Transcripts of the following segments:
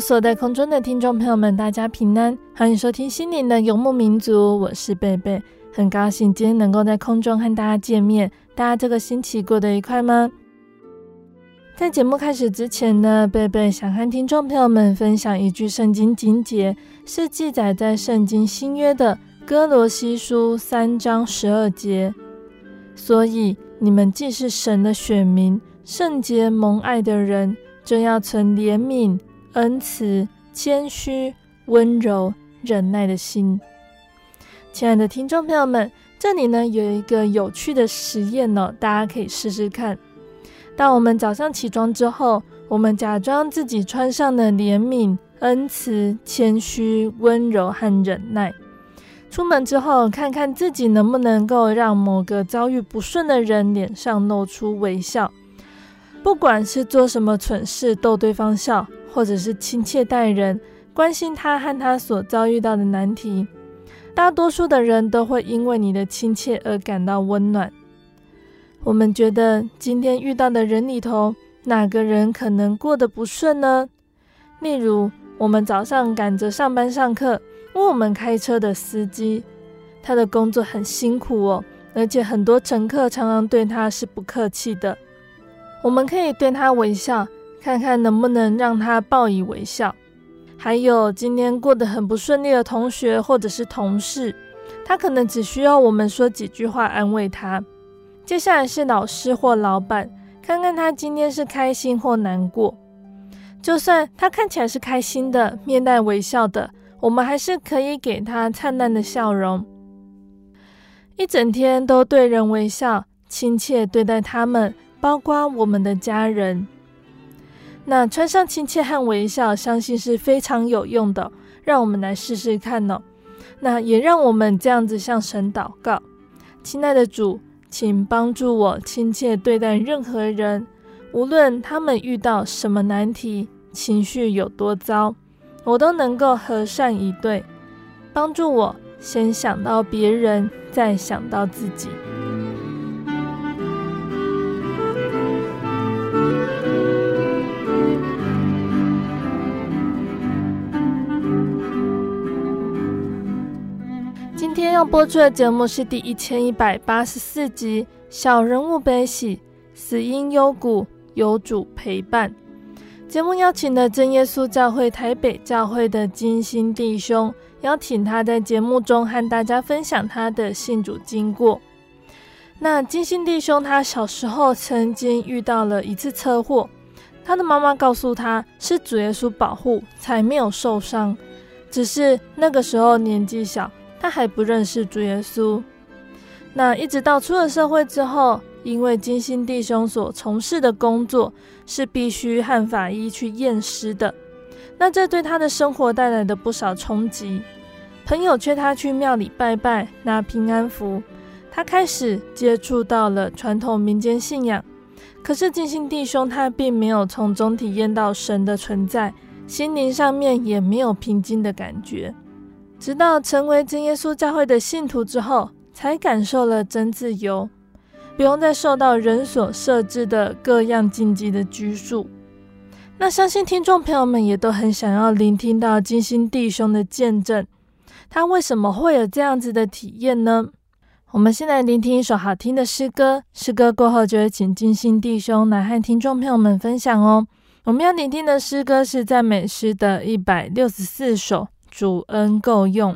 所在空中的听众朋友们，大家平安，欢迎收听心灵的游牧民族，我是贝贝，很高兴今天能够在空中和大家见面。大家这个星期过得愉快吗？在节目开始之前呢，贝贝想和听众朋友们分享一句圣经经节，是记载在圣经新约的歌罗西书三章十二节。所以你们既是神的选民，圣洁蒙爱的人，就要存怜悯。恩慈、谦虚、温柔、忍耐的心。亲爱的听众朋友们，这里呢有一个有趣的实验呢，大家可以试试看。当我们早上起床之后，我们假装自己穿上了怜悯、恩慈、谦虚、温柔和忍耐。出门之后，看看自己能不能够让某个遭遇不顺的人脸上露出微笑。不管是做什么蠢事逗对方笑，或者是亲切待人，关心他和他所遭遇到的难题，大多数的人都会因为你的亲切而感到温暖。我们觉得今天遇到的人里头，哪个人可能过得不顺呢？例如，我们早上赶着上班上课，为我们开车的司机，他的工作很辛苦哦，而且很多乘客常常对他是不客气的。我们可以对他微笑。看看能不能让他报以微笑。还有今天过得很不顺利的同学或者是同事，他可能只需要我们说几句话安慰他。接下来是老师或老板，看看他今天是开心或难过。就算他看起来是开心的，面带微笑的，我们还是可以给他灿烂的笑容。一整天都对人微笑，亲切对待他们，包括我们的家人。那穿上亲切和微笑，相信是非常有用的。让我们来试试看哦。那也让我们这样子向神祷告：亲爱的主，请帮助我亲切对待任何人，无论他们遇到什么难题，情绪有多糟，我都能够和善以对，帮助我先想到别人，再想到自己。要播出的节目是第一千一百八十四集《小人物悲喜，死因幽谷，有主陪伴》。节目邀请了真耶稣教会台北教会的金星弟兄，邀请他在节目中和大家分享他的信主经过。那金星弟兄他小时候曾经遇到了一次车祸，他的妈妈告诉他是主耶稣保护才没有受伤，只是那个时候年纪小。他还不认识主耶稣，那一直到出了社会之后，因为金星弟兄所从事的工作是必须和法医去验尸的，那这对他的生活带来的不少冲击。朋友劝他去庙里拜拜，拿平安符，他开始接触到了传统民间信仰。可是金星弟兄他并没有从中体验到神的存在，心灵上面也没有平静的感觉。直到成为真耶稣教会的信徒之后，才感受了真自由，不用再受到人所设置的各样禁忌的拘束。那相信听众朋友们也都很想要聆听到金星弟兄的见证，他为什么会有这样子的体验呢？我们先来聆听一首好听的诗歌，诗歌过后就会请金星弟兄来和听众朋友们分享哦。我们要聆听的诗歌是赞美诗的一百六十四首，《主恩够用》。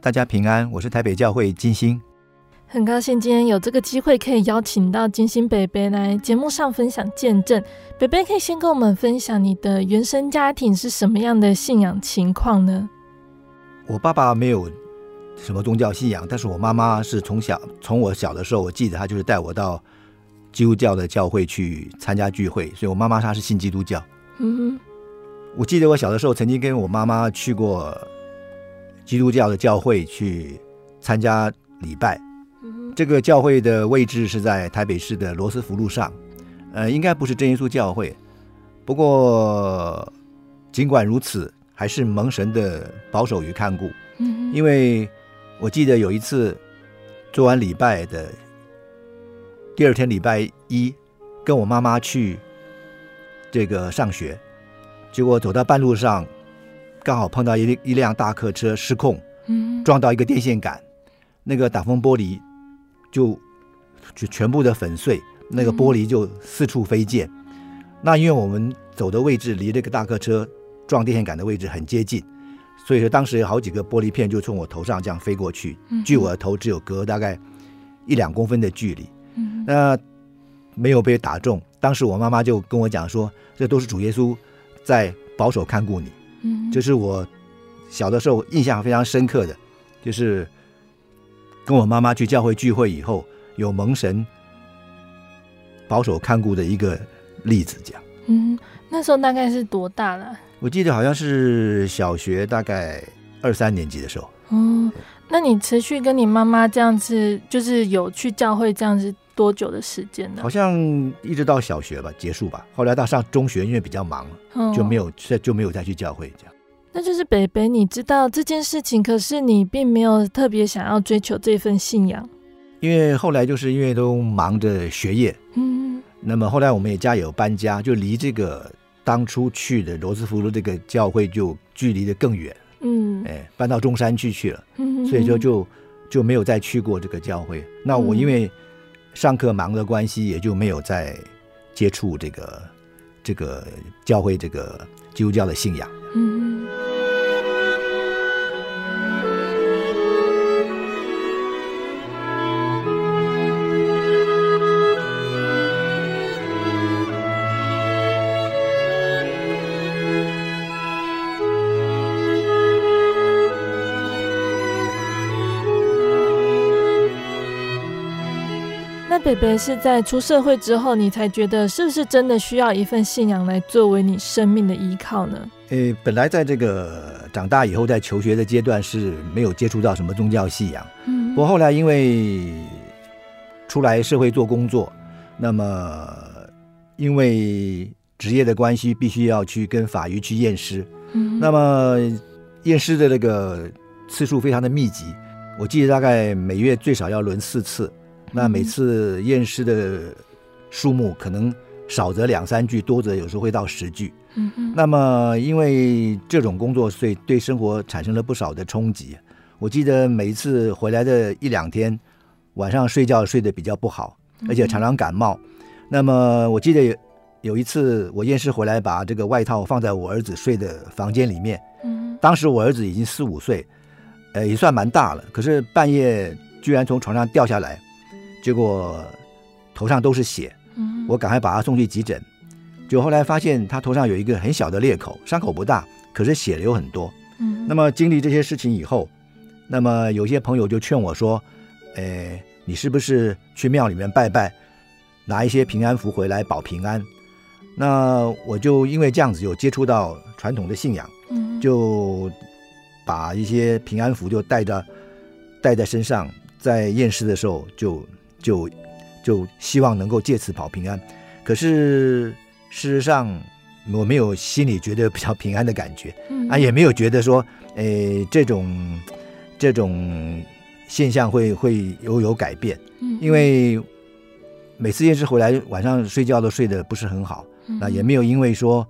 大家平安，我是台北教会金星，很高兴今天有这个机会可以邀请到金星北北来节目上分享见证。北北可以先跟我们分享你的原生家庭是什么样的信仰情况呢？我爸爸没有什么宗教信仰，但是我妈妈是从小从我小的时候，我记得她就是带我到基督教的教会去参加聚会，所以我妈妈她是信基督教。嗯哼，我记得我小的时候曾经跟我妈妈去过。基督教的教会去参加礼拜，这个教会的位置是在台北市的罗斯福路上，呃，应该不是真耶稣教会。不过尽管如此，还是蒙神的保守与看顾。因为我记得有一次做完礼拜的第二天礼拜一，跟我妈妈去这个上学，结果走到半路上，刚好碰到一一辆大客车失控，嗯，撞到一个电线杆，那个挡风玻璃就就全部的粉碎，那个玻璃就四处飞溅。嗯、那因为我们走的位置离这个大客车撞电线杆的位置很接近，所以说当时有好几个玻璃片就从我头上这样飞过去，距我的头只有隔大概一两公分的距离。嗯，那没有被打中。当时我妈妈就跟我讲说，这都是主耶稣在保守看顾你。嗯，就是我小的时候印象非常深刻的，就是跟我妈妈去教会聚会以后，有蒙神保守看顾的一个例子。这样，嗯，那时候大概是多大了？我记得好像是小学大概二三年级的时候。嗯，那你持续跟你妈妈这样子，就是有去教会这样子多久的时间呢？好像一直到小学吧结束吧。后来到上中学，因为比较忙，嗯、就没有再就没有再去教会这样。那就是北北，你知道这件事情，可是你并没有特别想要追求这份信仰。因为后来就是因为都忙着学业，嗯，那么后来我们也家有搬家，就离这个当初去的罗斯福路这个教会就距离的更远。嗯，哎，搬到中山区去了，嗯，所以就就就没有再去过这个教会。那我因为上课忙的关系，也就没有再接触这个这个教会这个基督教的信仰。北北是在出社会之后，你才觉得是不是真的需要一份信仰来作为你生命的依靠呢？诶，本来在这个长大以后，在求学的阶段是没有接触到什么宗教信仰。嗯，不过后来因为出来社会做工作，那么因为职业的关系，必须要去跟法医去验尸。嗯，那么验尸的那个次数非常的密集，我记得大概每月最少要轮四次。那每次验尸的数目可能少则两三具，多则有时候会到十具。嗯嗯。那么因为这种工作，所以对生活产生了不少的冲击。我记得每一次回来的一两天，晚上睡觉睡得比较不好，而且常常感冒。那么我记得有有一次我验尸回来，把这个外套放在我儿子睡的房间里面。嗯。当时我儿子已经四五岁，呃，也算蛮大了。可是半夜居然从床上掉下来。结果头上都是血，我赶快把他送去急诊，就后来发现他头上有一个很小的裂口，伤口不大，可是血流很多。嗯，那么经历这些事情以后，那么有些朋友就劝我说：“哎，你是不是去庙里面拜拜，拿一些平安符回来保平安？”那我就因为这样子有接触到传统的信仰，就把一些平安符就带着带在身上，在验尸的时候就。就就希望能够借此保平安，可是事实上我没有心里觉得比较平安的感觉，嗯、啊，也没有觉得说，诶，这种这种现象会会有有改变，嗯，因为每次夜市回来晚上睡觉都睡得不是很好，嗯，那也没有因为说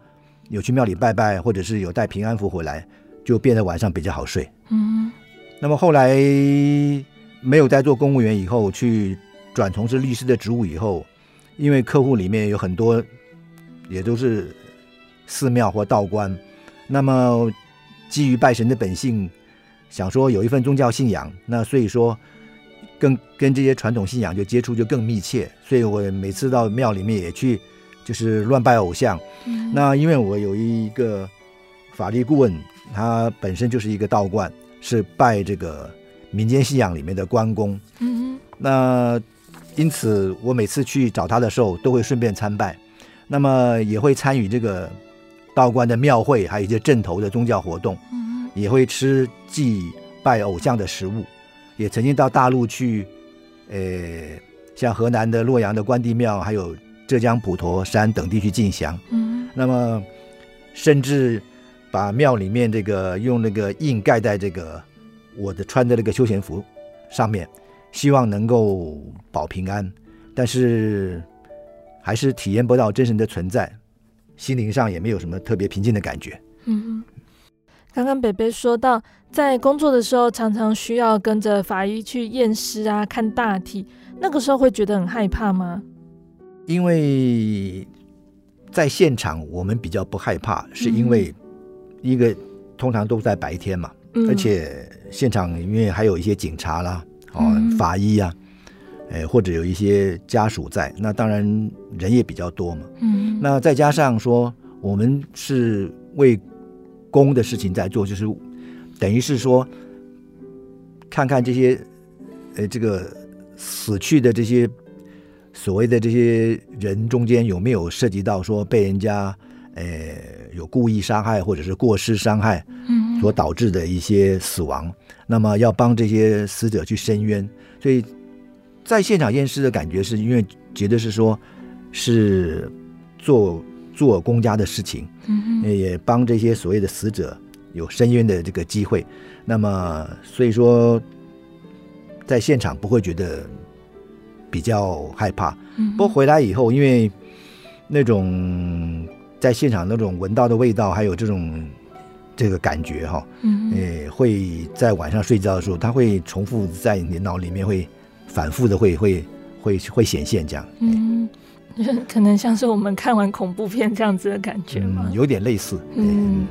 有去庙里拜拜或者是有带平安符回来就变得晚上比较好睡，嗯，那么后来没有在做公务员以后去。转从事律师的职务以后，因为客户里面有很多也都是寺庙或道观，那么基于拜神的本性，想说有一份宗教信仰，那所以说更跟这些传统信仰就接触就更密切，所以我每次到庙里面也去就是乱拜偶像。嗯、那因为我有一个法律顾问，他本身就是一个道观，是拜这个民间信仰里面的关公。嗯，那。因此，我每次去找他的时候，都会顺便参拜，那么也会参与这个道观的庙会，还有一些镇头的宗教活动，也会吃祭拜偶像的食物，也曾经到大陆去，呃，像河南的洛阳的关帝庙，还有浙江普陀山等地去进香，嗯，那么甚至把庙里面这个用那个印盖在这个我的穿的那个休闲服上面。希望能够保平安，但是还是体验不到真神的存在，心灵上也没有什么特别平静的感觉。嗯，刚刚北北说到，在工作的时候常常需要跟着法医去验尸啊，看大体，那个时候会觉得很害怕吗？因为在现场我们比较不害怕，是因为一个通常都在白天嘛，嗯、而且现场因为还有一些警察啦，哦，嗯、法医啊，哎，或者有一些家属在，那当然人也比较多嘛。嗯，那再加上说我们是为公的事情在做，就是等于是说，看看这些，呃，这个死去的这些所谓的这些人中间有没有涉及到说被人家，呃，有故意伤害或者是过失伤害，所导致的一些死亡，嗯、那么要帮这些死者去伸冤，所以在现场验尸的感觉是因为觉得是说，是做。做公家的事情，嗯，也帮这些所谓的死者有伸冤的这个机会。那么，所以说，在现场不会觉得比较害怕。嗯，不过回来以后，因为那种在现场那种闻到的味道，还有这种这个感觉哈，嗯，诶，会在晚上睡觉的时候，它会重复在你脑里面会反复的会会会会显现这样。嗯。可能像是我们看完恐怖片这样子的感觉吗？嗯，有点类似。嗯。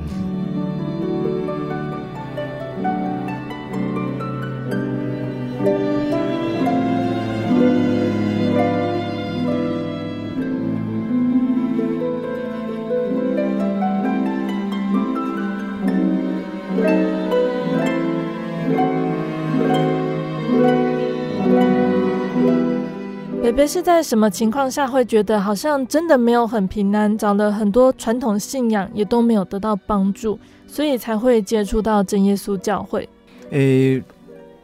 北北是在什么情况下会觉得好像真的没有很平安，找了很多传统信仰也都没有得到帮助，所以才会接触到真耶稣教会？诶，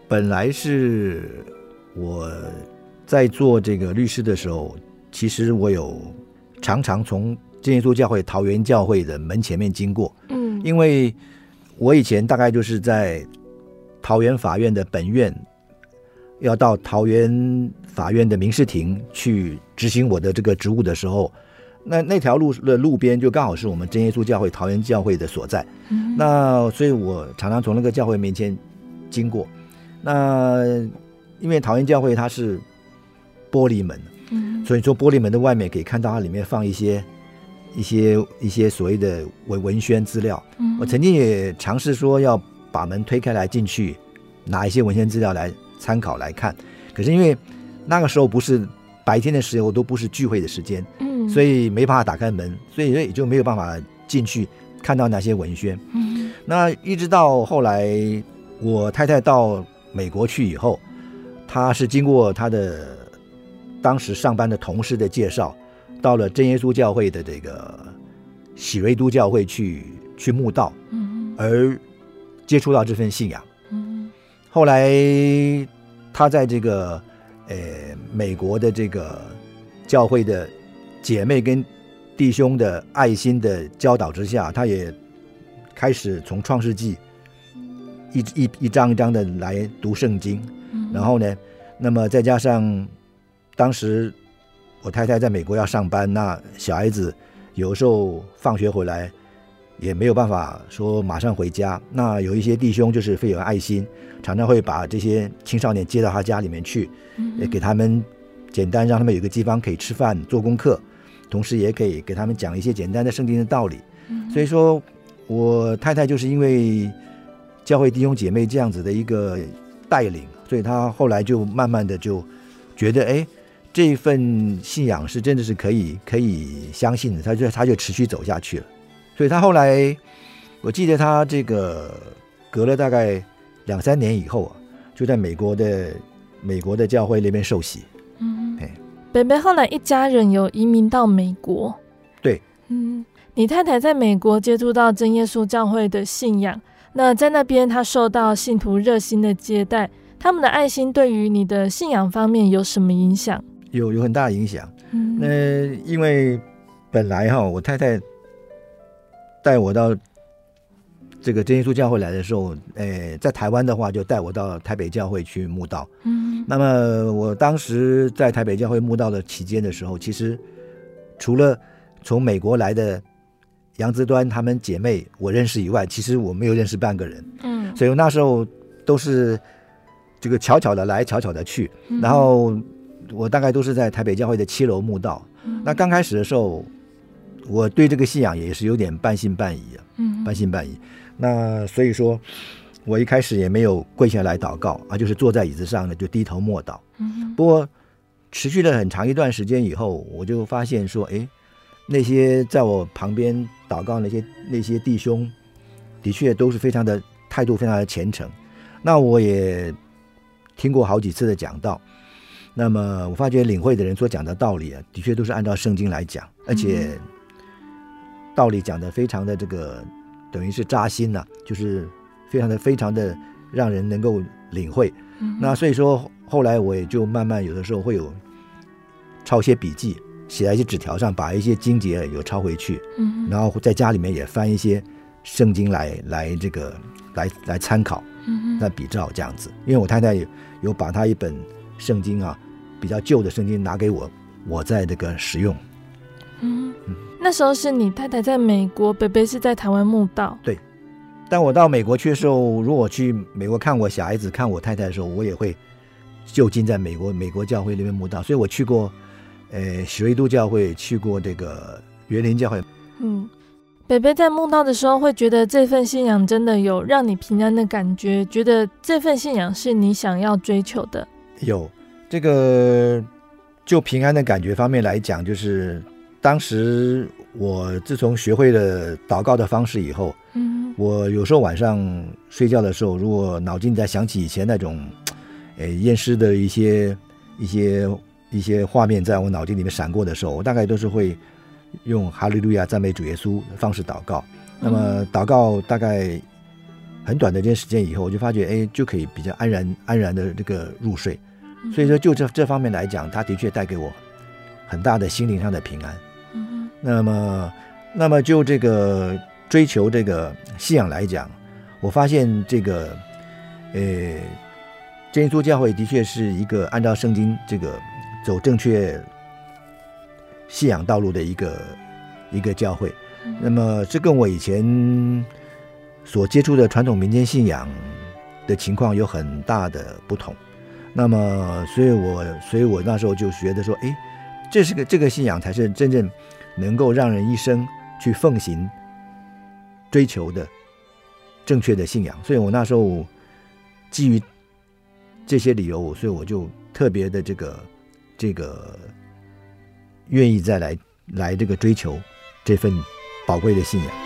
本来是我在做这个律师的时候，其实我有常常从真耶稣教会桃园教会的门前面经过，嗯，因为我以前大概就是在桃园法院的本院。要到桃园法院的民事庭去执行我的这个职务的时候，那那条路的路边就刚好是我们真耶稣教会桃园教会的所在。嗯、那所以我常常从那个教会面前经过。那因为桃园教会它是玻璃门，嗯、所以说玻璃门的外面可以看到它里面放一些一些一些所谓的文文宣资料。嗯、我曾经也尝试说要把门推开来进去拿一些文献资料来。参考来看，可是因为那个时候不是白天的时候，都不是聚会的时间，嗯，所以没办法打开门，所以也就没有办法进去看到那些文宣。嗯，那一直到后来我太太到美国去以后，她是经过她的当时上班的同事的介绍，到了真耶稣教会的这个喜瑞都教会去去慕道，嗯，而接触到这份信仰。后来，他在这个，呃，美国的这个教会的姐妹跟弟兄的爱心的教导之下，他也开始从创世纪一一一章一章的来读圣经。然后呢，那么再加上当时我太太在美国要上班，那小孩子有时候放学回来。也没有办法说马上回家。那有一些弟兄就是非常有爱心，常常会把这些青少年接到他家里面去，也给他们简单让他们有个地方可以吃饭、做功课，同时也可以给他们讲一些简单的圣经的道理。所以说，我太太就是因为教会弟兄姐妹这样子的一个带领，所以她后来就慢慢的就觉得，哎，这份信仰是真的是可以可以相信的，她就她就持续走下去了。所以他后来，我记得他这个隔了大概两三年以后啊，就在美国的美国的教会那边受洗。嗯，哎，北北后来一家人有移民到美国。对，嗯，你太太在美国接触到真耶稣教会的信仰，那在那边她受到信徒热心的接待，他们的爱心对于你的信仰方面有什么影响？有有很大的影响。嗯，那因为本来哈，我太太。带我到这个真耶稣教会来的时候，诶，在台湾的话，就带我到台北教会去慕道。嗯，那么我当时在台北教会慕道的期间的时候，其实除了从美国来的杨子端他们姐妹我认识以外，其实我没有认识半个人。嗯，所以我那时候都是这个巧巧的来，巧巧的去。嗯、然后我大概都是在台北教会的七楼慕道。嗯、那刚开始的时候，我对这个信仰也是有点半信半疑啊。嗯，半信半疑。那所以说，我一开始也没有跪下来祷告，而就是坐在椅子上呢，就低头默祷。嗯，不过持续了很长一段时间以后，我就发现说，哎，那些在我旁边祷告那些那些弟兄，的确都是非常的态度非常的虔诚。那我也听过好几次的讲道，那么我发觉领会的人所讲的道理啊，的确都是按照圣经来讲，而且道理讲的非常的这个。等于是扎心呐、啊，就是非常的非常的让人能够领会。嗯、那所以说后来我也就慢慢有的时候会有抄一些笔记，写在一些纸条上，把一些经节有抄回去。嗯，然后在家里面也翻一些圣经来来这个来来参考，嗯，来比照这样子。因为我太太有有把她一本圣经啊比较旧的圣经拿给我，我在这个使用。嗯。那时候是你太太在美国，北北是在台湾墓道。对，但我到美国去的时候，如果去美国看我小孩子、看我太太的时候，我也会就近在美国美国教会那边墓道。所以我去过，呃，许瑞都教会，去过这个园林教会。嗯，北北在墓道的时候，会觉得这份信仰真的有让你平安的感觉，觉得这份信仰是你想要追求的。有这个就平安的感觉方面来讲，就是。当时我自从学会了祷告的方式以后，嗯，我有时候晚上睡觉的时候，如果脑筋在想起以前那种，诶，验尸的一些一些一些画面在我脑筋里面闪过的时候，我大概都是会用哈利路亚赞美主耶稣的方式祷告。那么祷告大概很短的一段时间以后，我就发觉，哎，就可以比较安然安然的这个入睡。所以说，就这这方面来讲，它的确带给我很大的心灵上的平安。那么，那么就这个追求这个信仰来讲，我发现这个，呃，真耶稣教会的确是一个按照圣经这个走正确信仰道路的一个一个教会。那么这跟我以前所接触的传统民间信仰的情况有很大的不同。那么，所以我，所以我那时候就觉得说，哎，这是个这个信仰才是真正。能够让人一生去奉行、追求的正确的信仰，所以我那时候基于这些理由，所以我就特别的这个这个愿意再来来这个追求这份宝贵的信仰。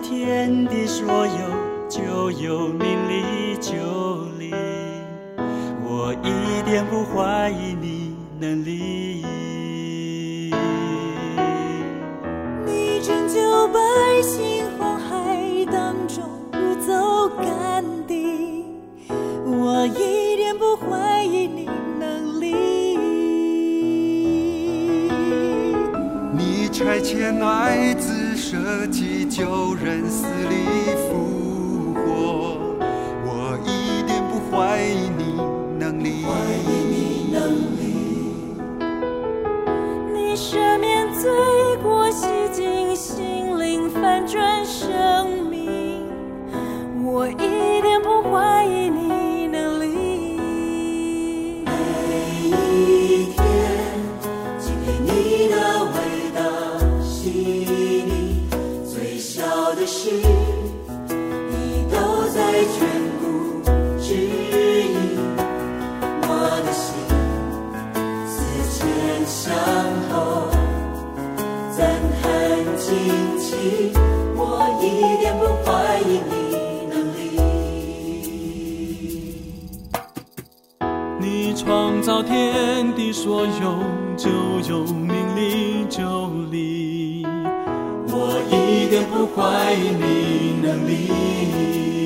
天地所有，就有命里就灵。我一点不怀疑你能力。你拯救百姓红海当中不走干地，我一点不怀疑你能力。你差遣爱子。设计旧人，死里复活，我一点不怀疑你能力。怀疑你能力。你赦免罪过，洗净心灵，翻转生命，我一说有，就有命立就离，我一点不怀疑你能力。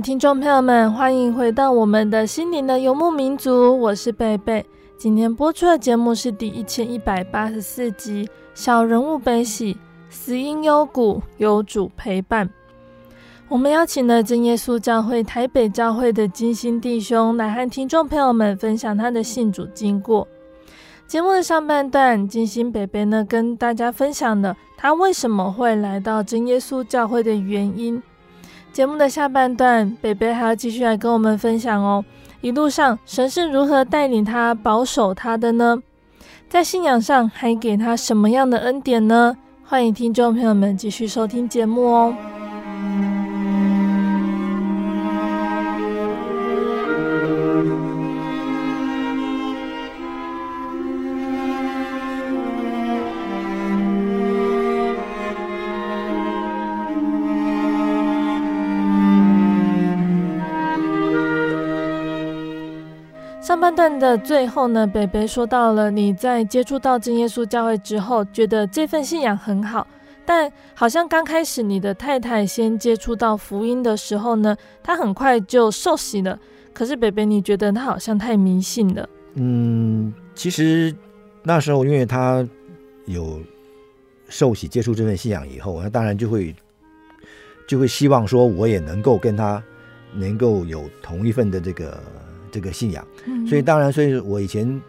听众朋友们，欢迎回到我们的心灵的游牧民族，我是贝贝。今天播出的节目是第一千一百八十四集《小人物悲喜》，死因幽谷，有主陪伴。我们邀请了真耶稣教会台北教会的金星弟兄来和听众朋友们分享他的信主经过。节目的上半段，金星北北呢跟大家分享了他为什么会来到真耶稣教会的原因。节目的下半段，北北还要继续来跟我们分享哦。一路上，神是如何带领他、保守他的呢？在信仰上，还给他什么样的恩典呢？欢迎听众朋友们继续收听节目哦。的最后呢，北北说到了你在接触到真耶稣教会之后，觉得这份信仰很好，但好像刚开始你的太太先接触到福音的时候呢，她很快就受洗了。可是北北，你觉得她好像太迷信了？嗯，其实那时候，因为他有受洗接触这份信仰以后，他当然就会就会希望说，我也能够跟他能够有同一份的这个这个信仰。嗯，所以当然，所以我以前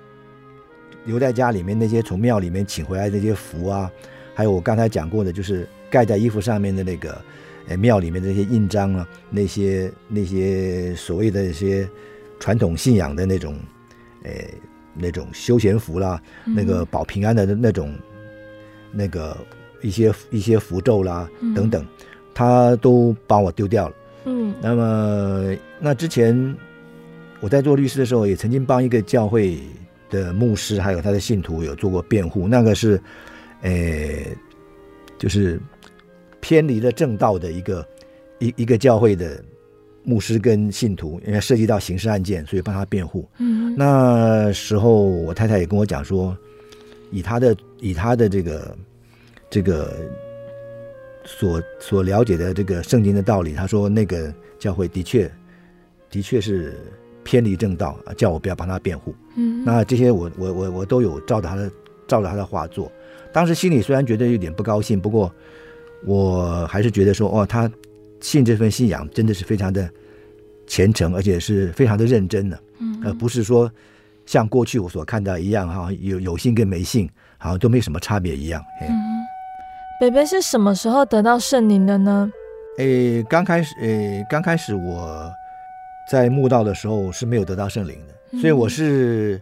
留在家里面那些从庙里面请回来的这些符啊，还有我刚才讲过的，就是盖在衣服上面的那个。哎，庙里面的那些印章啊，那些那些所谓的一些传统信仰的那种，哎，那种休闲符啦，嗯、那个保平安的那种，那个一些一些符咒啦、嗯、等等，他都帮我丢掉了。嗯，那么那之前我在做律师的时候，也曾经帮一个教会的牧师还有他的信徒有做过辩护，那个是，呃，就是。偏离了正道的一个一一个教会的牧师跟信徒，因为涉及到刑事案件，所以帮他辩护。嗯，那时候我太太也跟我讲说，以他的以他的这个这个所所了解的这个圣经的道理，他说那个教会的确的确是偏离正道啊，叫我不要帮他辩护。嗯，那这些我我我我都有照着他的照着他的话做。当时心里虽然觉得有点不高兴，不过。我还是觉得说，哦，他信这份信仰真的是非常的虔诚，而且是非常的认真的，嗯，而不是说像过去我所看到一样哈，有有信跟没信好像都没什么差别一样。嗯，北北是什么时候得到圣灵的呢？诶，刚开始，诶，刚开始我在慕道的时候是没有得到圣灵的，嗯，所以我是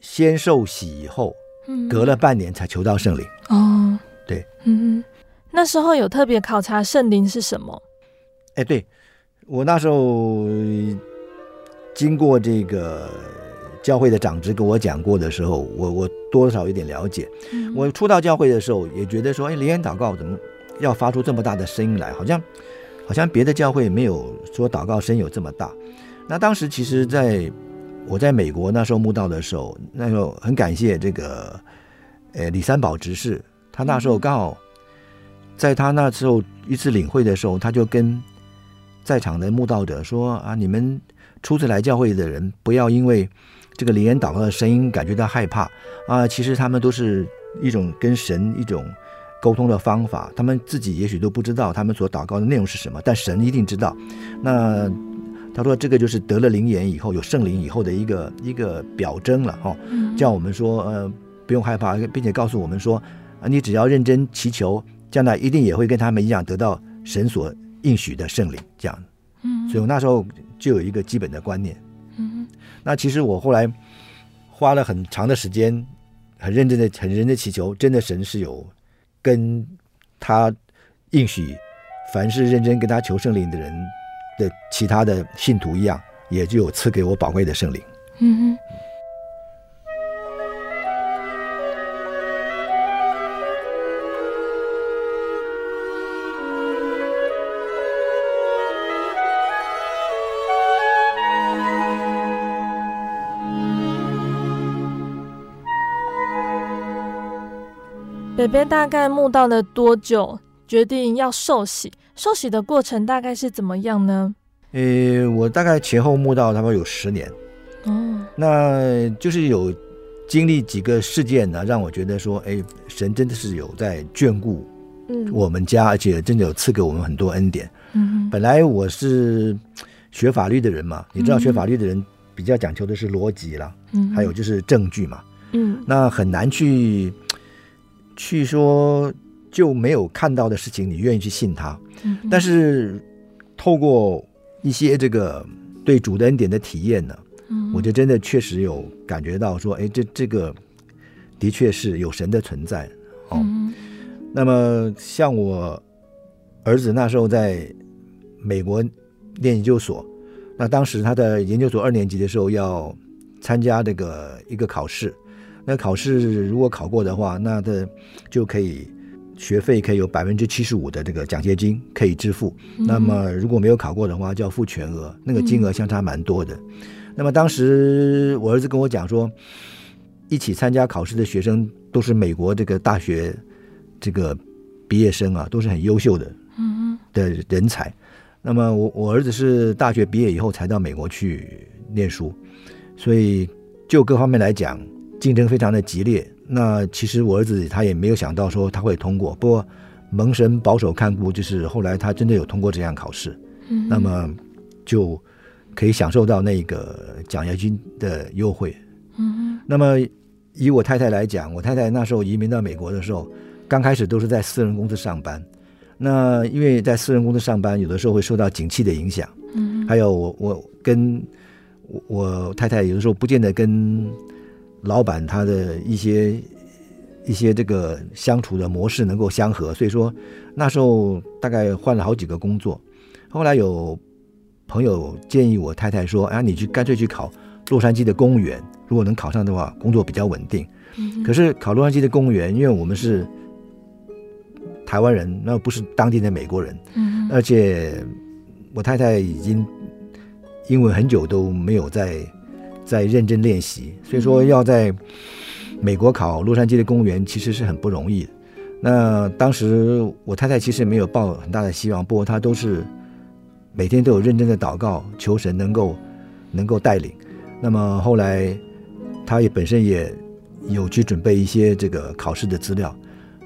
先受洗以后，嗯，隔了半年才求到圣灵。哦，对，嗯。那时候有特别考察圣灵是什么？哎，对，我那时候经过这个教会的长执跟我讲过的时候，我我多少有点了解。嗯、我初到教会的时候也觉得说，哎，灵言祷告怎么要发出这么大的声音来？好像好像别的教会没有说祷告声有这么大。那当时其实在我在美国那时候慕道的时候，那时候很感谢这个呃李三宝执事，他那时候刚好。在他那时候一次领会的时候，他就跟在场的慕道者说：“啊，你们初次来教会的人，不要因为这个灵言祷告的声音感觉到害怕啊！其实他们都是一种跟神一种沟通的方法，他们自己也许都不知道他们所祷告的内容是什么，但神一定知道。那他说这个就是得了灵眼以后有圣灵以后的一个一个表征了哈，叫我们说呃不用害怕，并且告诉我们说啊，你只要认真祈求。”将来一定也会跟他们一样得到神所应许的圣灵，这样。嗯，所以我那时候就有一个基本的观念。嗯，那其实我后来花了很长的时间，很认真的、很认真的祈求，真的神是有跟他应许，凡是认真跟他求圣灵的人的其他的信徒一样，也就有赐给我宝贵的圣灵。嗯。北北大概墓道了多久？决定要受洗？受洗的过程大概是怎么样呢？呃，我大概前后慕道差不多有十年。哦，那就是有经历几个事件呢，让我觉得说，哎，神真的是有在眷顾我们家，嗯、而且真的有赐给我们很多恩典。嗯，本来我是学法律的人嘛，你知道学法律的人比较讲求的是逻辑啦，嗯，还有就是证据嘛，嗯，那很难去。去说就没有看到的事情，你愿意去信他。嗯、但是透过一些这个对主的恩典的体验呢，嗯、我就真的确实有感觉到说，哎，这这个的确是有神的存在。哦，嗯、那么像我儿子那时候在美国念研究所，那当时他的研究所二年级的时候要参加这个一个考试。那考试如果考过的话，那的就可以学费可以有百分之七十五的这个奖学金可以支付。嗯、那么如果没有考过的话，就要付全额，那个金额相差蛮多的。嗯、那么当时我儿子跟我讲说，一起参加考试的学生都是美国这个大学这个毕业生啊，都是很优秀的，嗯的人才。那么我我儿子是大学毕业以后才到美国去念书，所以就各方面来讲。竞争非常的激烈。那其实我儿子他也没有想到说他会通过，不过蒙神保守看顾，就是后来他真的有通过这项考试，嗯，那么就可以享受到那个奖学金的优惠。嗯，那么以我太太来讲，我太太那时候移民到美国的时候，刚开始都是在私人公司上班。那因为在私人公司上班，有的时候会受到景气的影响。嗯，还有我我跟我我太太有的时候不见得跟老板他的一些一些这个相处的模式能够相合，所以说那时候大概换了好几个工作。后来有朋友建议我太太说：“啊，你去干脆去考洛杉矶的公务员，如果能考上的话，工作比较稳定。”嗯，可是考洛杉矶的公务员，因为我们是。台湾人，那不是当地的美国人，嗯，而且我太太已经因为很久都没有在在认真练习，所以说要在美国考洛杉矶的公务员其实是很不容易的。那当时我太太其实没有抱很大的希望，不过她都是每天都有认真的祷告，求神能够能够带领。那么后来她也本身也有去准备一些这个考试的资料，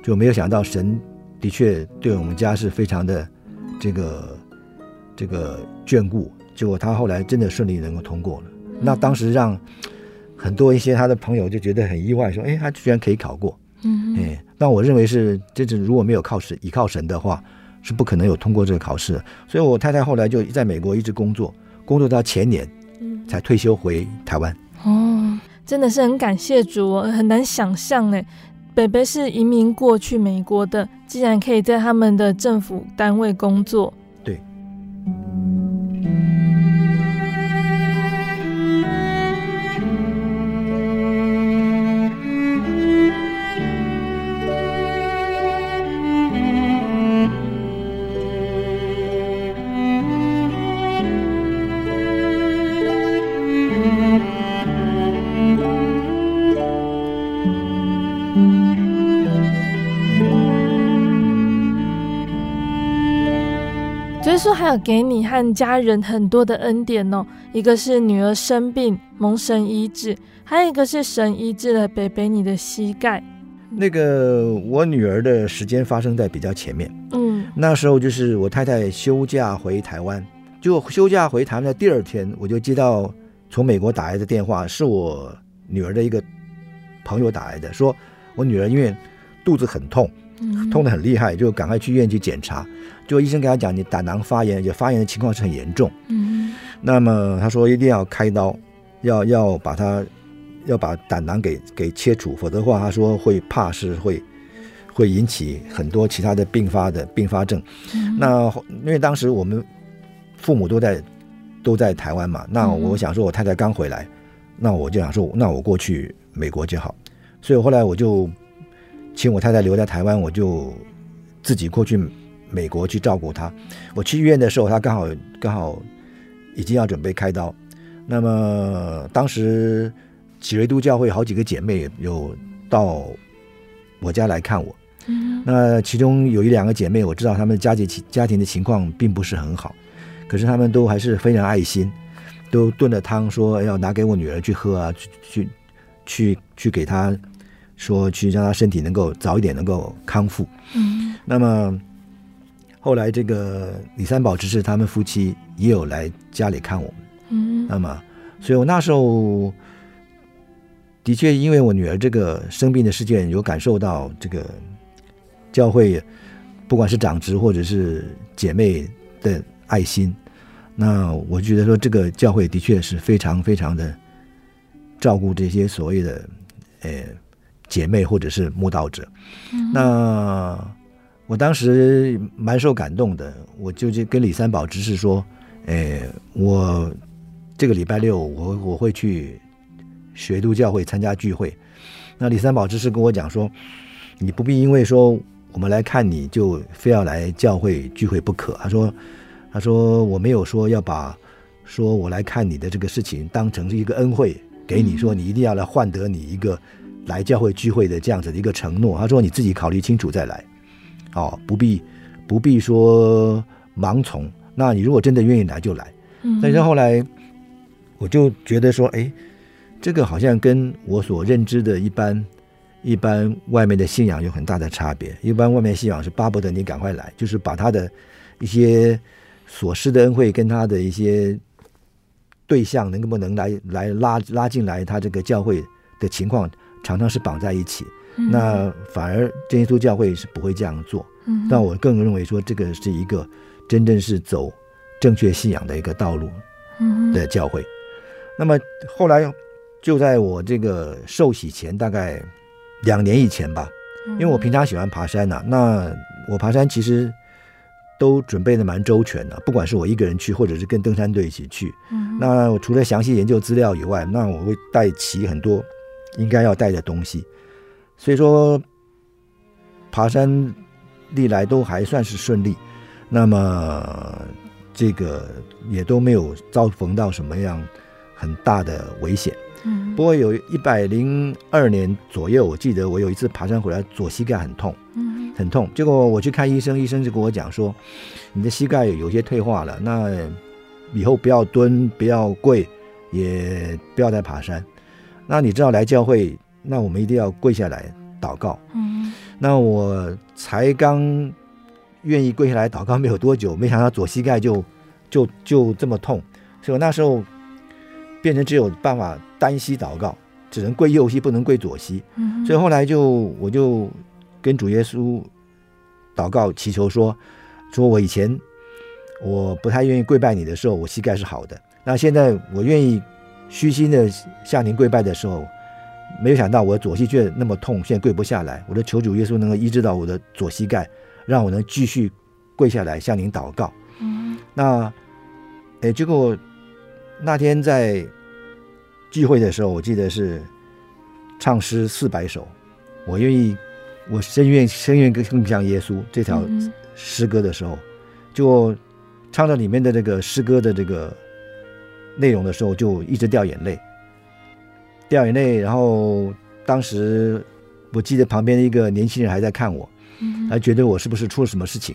就没有想到神。的确，对我们家是非常的这个这个眷顾。结果她后来真的顺利能够通过了。那当时让很多一些他的朋友就觉得很意外，说：“哎，他居然可以考过。”嗯，哎，那我认为是，这是如果没有靠神、依靠神的话，是不可能有通过这个考试的。所以我太太后来就在美国一直工作，工作到前年才退休回台湾。哦，真的是很感谢主，很难想象呢。北北是移民过去美国的，竟然可以在他们的政府单位工作。对。说还有给你和家人很多的恩典哦，一个是女儿生病蒙神医治，还有一个是神医治了北北你的膝盖。那个我女儿的时间发生在比较前面，嗯，那时候就是我太太休假回台湾，就休假回台湾的第二天，我就接到从美国打来的电话，是我女儿的一个朋友打来的，说我女儿因为肚子很痛。痛得很厉害，就赶快去医院去检查。就医生跟他讲，你胆囊发炎，而且发炎的情况是很严重。嗯，那么他说一定要开刀，要要把它要把胆囊给给切除，否则的话，他说会怕是会会引起很多其他的并发的并发症。嗯，那因为当时我们父母都在都在台湾嘛，那我想说我太太刚回来，那我就想说，那我过去美国就好。所以后来我就。请我太太留在台湾，我就自己过去美国去照顾她。我去医院的时候，她刚好刚好已经要准备开刀。那么当时启瑞都教会好几个姐妹有到我家来看我。嗯。那其中有一两个姐妹，我知道她们家庭家庭的情况并不是很好，可是她们都还是非常爱心，都炖了汤说要拿给我女儿去喝啊，去去去去给她。说去让他身体能够早一点能够康复。嗯，那么后来这个李三宝之是他们夫妻也有来家里看我们。嗯，那么所以我那时候的确因为我女儿这个生病的事件，有感受到这个教会不管是长职或者是姐妹的爱心。那我觉得说这个教会的确是非常非常的照顾这些所谓的呃。姐妹或者是慕道者，嗯、那我当时蛮受感动的，我就去跟李三宝执事说：“哎，我这个礼拜六我我会去学都教会参加聚会。”那李三宝执事跟我讲说：“你不必因为说我们来看你就非要来教会聚会不可。”他说：“他说我没有说要把说我来看你的这个事情当成是一个恩惠给你，说你一定要来换得你一个。”来教会聚会的这样子的一个承诺，他说你自己考虑清楚再来，哦，不必不必说盲从。那你如果真的愿意来就来。嗯，但是后来我就觉得说，哎，这个好像跟我所认知的一般一般外面的信仰有很大的差别。一般外面信仰是巴不得你赶快来，就是把他的一些所施的恩惠跟他的一些对象能不能来来拉拉进来，他这个教会的情况常常是绑在一起。嗯、那反而真耶稣教会是不会这样做。嗯，但我更认为说，这个是一个真正是走正确信仰的一个道路的教会。嗯、那么后来。就在我这个受洗前大概两年以前吧，因为我平常喜欢爬山呐、啊，那我爬山其实都准备的蛮周全的，不管是我一个人去，或者是跟登山队一起去。那我除了详细研究资料以外，那我会带齐很多应该要带的东西，所以说爬山历来都还算是顺利，那么这个也都没有遭逢到什么样很大的危险。嗯，不过有一百零二年左右，我记得我有一次爬山回来，左膝盖很痛，嗯，很痛。结果我去看医生，医生就跟我讲说，你的膝盖有些退化了，那以后不要蹲，不要跪，也不要再爬山。那你知道来教会，那我们一定要跪下来祷告。嗯，那我才刚愿意跪下来祷告没有多久，没想到左膝盖就就就这么痛，所以我那时候。变成只有办法单膝祷告，只能跪右膝，不能跪左膝。嗯，所以后来就我就跟主耶稣祷告祈求说，说我以前我不太愿意跪拜你的时候，我膝盖是好的。那现在我愿意虚心的向您跪拜的时候，没有想到我的左膝却那么痛，现在跪不下来。我的求主耶稣能够医治到我的左膝盖，让我能继续跪下来向您祷告。嗯，那哎，结果。那天在聚会的时候，我记得是唱诗四百首，我愿意，我深愿深愿更像耶稣这条诗歌的时候，就唱到里面的这个诗歌的这个内容的时候，就一直掉眼泪，掉眼泪。然后当时我记得旁边的一个年轻人还在看我，还觉得我是不是出了什么事情，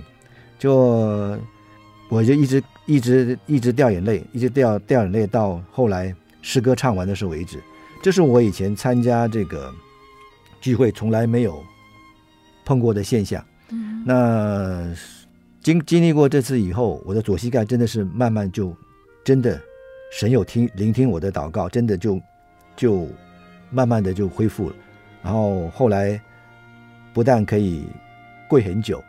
就。我就一直一直一直掉眼泪，一直掉掉眼泪，到后来诗歌唱完的时候为止。这是我以前参加这个聚会从来没有碰过的现象。嗯，那经经历过这次以后，我的左膝盖真的是慢慢就真的神有听聆听我的祷告，真的就就慢慢的就恢复了。然后后来不但可以跪很久，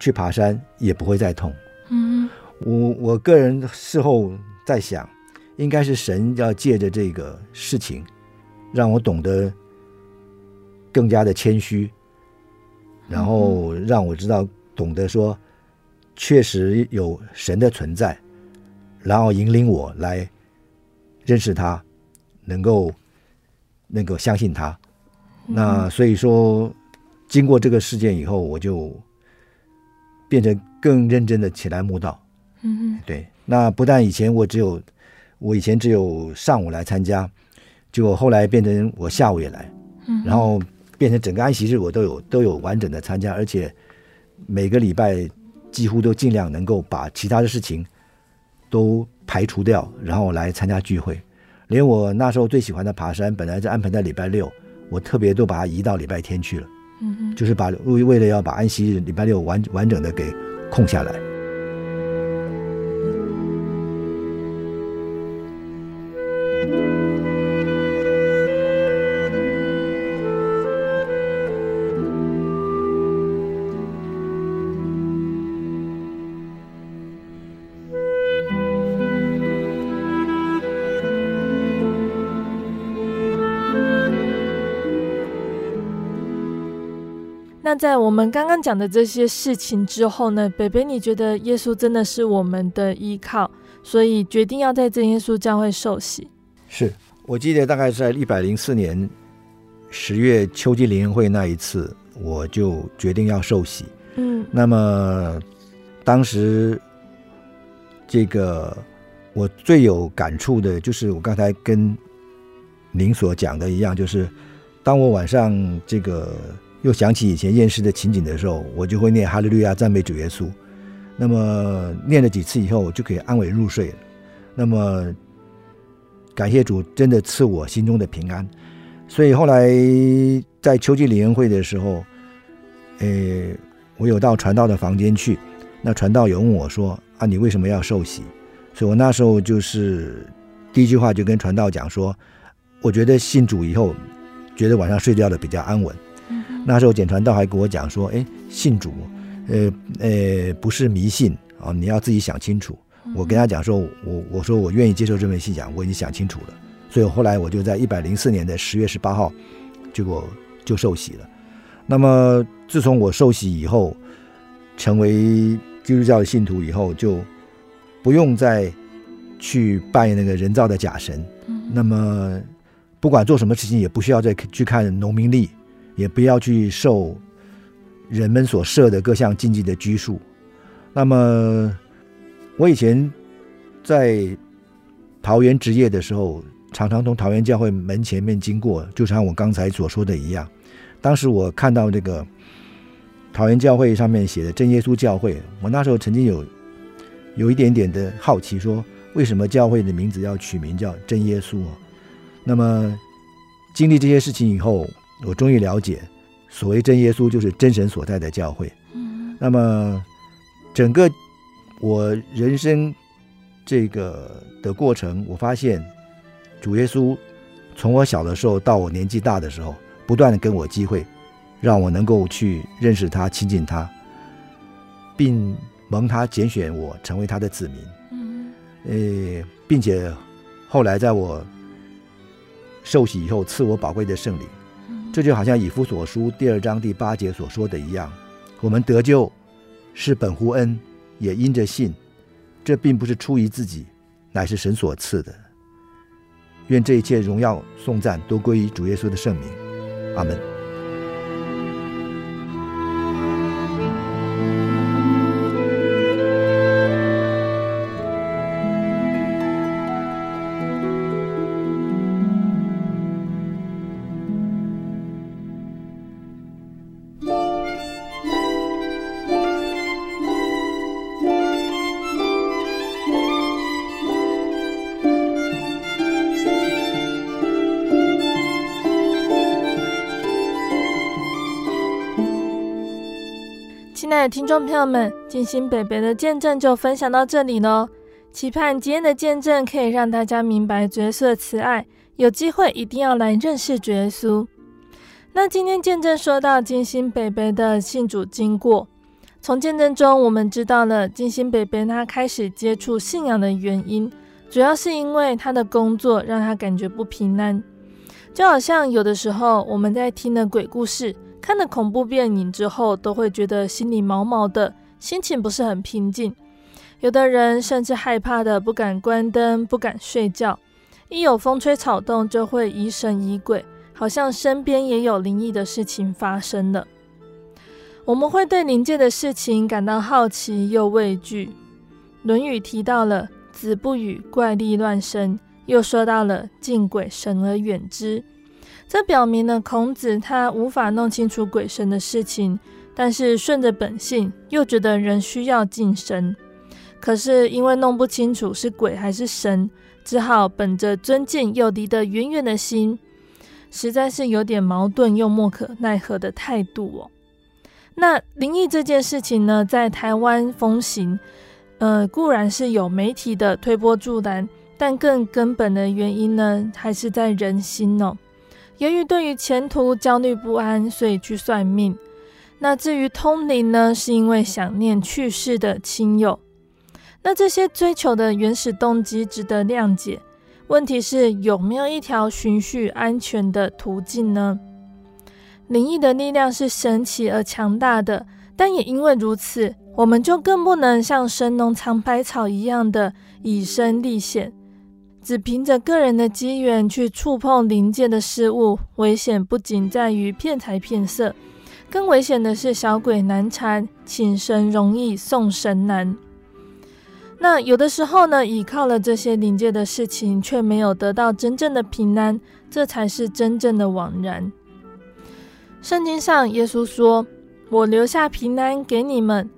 去爬山也不会再痛。嗯，我我个人事后在想，应该是神要借着这个事情，让我懂得更加的谦虚，然后让我知道懂得说，确实有神的存在，然后引领我来认识他，能够能够相信他。那所以说，经过这个事件以后，我就变成。更认真的起来慕道，嗯，对。那不但以前我只有我以前只有上午来参加，结果后来变成我下午也来，嗯，然后变成整个安息日我都有都有完整的参加，而且每个礼拜几乎都尽量能够把其他的事情都排除掉，然后来参加聚会。连我那时候最喜欢的爬山，本来是安排在礼拜六，我特别都把它移到礼拜天去了，嗯，就是把为为了要把安息日礼拜六完完整的给。空下来。在我们刚刚讲的这些事情之后呢，北北，你觉得耶稣真的是我们的依靠，所以决定要在真耶稣教会受洗。是我记得大概是在一百零四年十月秋季灵恩会那一次，我就决定要受洗。嗯，那么当时这个我最有感触的就是我刚才跟您所讲的一样，就是当我晚上这个。又想起以前验尸的情景的时候，我就会念哈利路亚赞美主耶稣。那么念了几次以后，我就可以安稳入睡了。那么感谢主，真的赐我心中的平安。所以后来在秋季联会的时候，诶，我有到传道的房间去，那传道有问我说：“啊，你为什么要受洗？”所以我那时候就是第一句话就跟传道讲说：“我觉得信主以后，觉得晚上睡觉的比较安稳。”那时候简传道还跟我讲说：“哎，信主，呃呃，不是迷信啊，你要自己想清楚。”我跟他讲说：“我我说我愿意接受这份信仰，我已经想清楚了。”所以后来我就在一百零四年的十月十八号，结果就受洗了。那么自从我受洗以后，成为基督教的信徒以后，就不用再去拜那个人造的假神。那么不管做什么事情，也不需要再去看农民历。也不要去受人们所设的各项禁忌的拘束。那么，我以前在桃园职业的时候，常常从桃园教会门前面经过，就像我刚才所说的一样。当时我看到这个桃园教会上面写的真耶稣教会，我那时候曾经有有一点点的好奇，说为什么教会的名字要取名叫真耶稣？啊那么经历这些事情以后。我终于了解，所谓真耶稣就是真神所在的教会。嗯，那么整个我人生这个的过程，我发现主耶稣从我小的时候到我年纪大的时候，不断的给我机会，让我能够去认识他、亲近他，并蒙他拣选我成为他的子民。嗯，呃，并且后来在我受洗以后，赐我宝贵的圣灵。这就好像以弗所书第二章第八节所说的一样，我们得救是本乎恩，也因着信。这并不是出于自己，乃是神所赐的。愿这一切荣耀颂赞都归于主耶稣的圣名。阿门。听众朋友们，金星北北的见证就分享到这里喽。期盼今天的见证可以让大家明白主耶稣的慈爱，有机会一定要来认识耶稣。那今天见证说到金星北北的信主经过，从见证中我们知道了金星北北他开始接触信仰的原因，主要是因为他的工作让他感觉不平安，就好像有的时候我们在听的鬼故事。看了恐怖电影之后，都会觉得心里毛毛的，心情不是很平静。有的人甚至害怕的不敢关灯，不敢睡觉。一有风吹草动，就会疑神疑鬼，好像身边也有灵异的事情发生了。我们会对灵界的事情感到好奇又畏惧。《论语》提到了“子不语怪力乱神”，又说到了“敬鬼神而远之”。这表明了孔子他无法弄清楚鬼神的事情，但是顺着本性又觉得人需要敬神。可是因为弄不清楚是鬼还是神，只好本着尊敬又离得远远的心，实在是有点矛盾又莫可奈何的态度哦。那灵异这件事情呢，在台湾风行，呃，固然是有媒体的推波助澜，但更根本的原因呢，还是在人心哦。由于对于前途焦虑不安，所以去算命。那至于通灵呢，是因为想念去世的亲友。那这些追求的原始动机值得谅解。问题是有没有一条循序安全的途径呢？灵异的力量是神奇而强大的，但也因为如此，我们就更不能像神农尝百草一样的以身历险。只凭着个人的机缘去触碰灵界的事物，危险不仅在于骗财骗色，更危险的是小鬼难缠，请神容易送神难。那有的时候呢，倚靠了这些灵界的事情，却没有得到真正的平安，这才是真正的枉然。圣经上，耶稣说：“我留下平安给你们，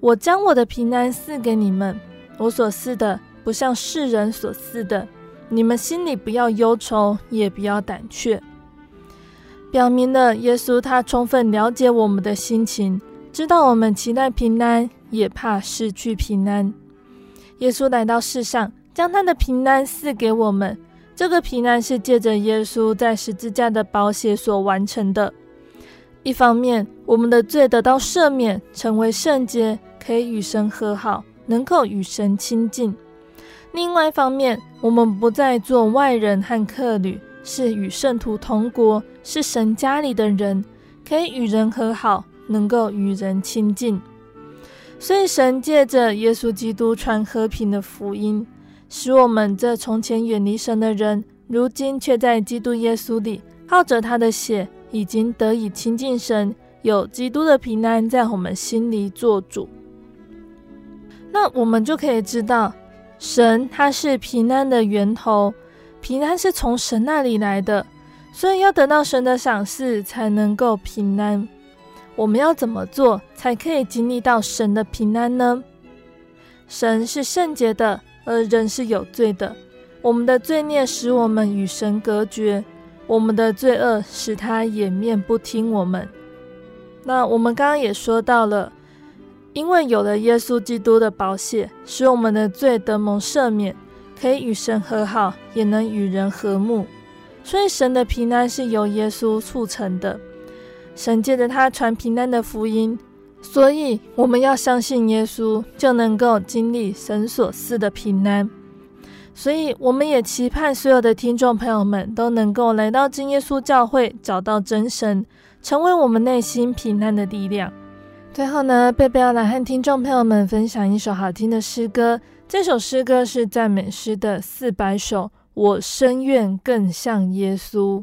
我将我的平安赐给你们，我所赐的。”不像世人所赐的，你们心里不要忧愁，也不要胆怯。”表明了耶稣他充分了解我们的心情，知道我们期待平安，也怕失去平安。耶稣来到世上，将他的平安赐给我们。这个平安是借着耶稣在十字架的宝血所完成的。一方面，我们的罪得到赦免，成为圣洁，可以与神和好，能够与神亲近；另外一方面，我们不再做外人和客旅，是与圣徒同国，是神家里的人，可以与人和好，能够与人亲近。所以，神借着耶稣基督传和平的福音。使我们这从前远离神的人，如今却在基督耶稣里，靠着他的血，已经得以亲近神，有基督的平安在我们心里做主。那我们就可以知道，神他是平安的源头，平安是从神那里来的，所以要得到神的赏赐，才能够平安。我们要怎么做，才可以经历到神的平安呢？神是圣洁的。而人是有罪的，我们的罪孽使我们与神隔绝，我们的罪恶使他掩面不听我们。那我们刚刚也说到了，因为有了耶稣基督的宝血，使我们的罪得蒙赦免，可以与神和好，也能与人和睦。所以神的平安是由耶稣促成的，神借着他传平安的福音。所以，我们要相信耶稣，就能够经历神所赐的平安。所以，我们也期盼所有的听众朋友们都能够来到真耶稣教会，找到真神，成为我们内心平安的力量。最后呢，贝贝要来和听众朋友们分享一首好听的诗歌。这首诗歌是赞美诗的四百首，我深愿更像耶稣。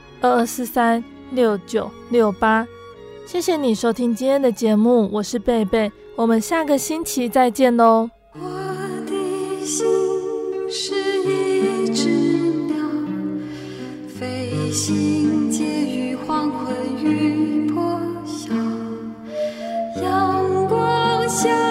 二二四三六九六八。谢谢你收听今天的节目，我是贝贝，我们下个星期再见喽。我的心是一只鸟，飞行介于黄昏与破晓，阳光下。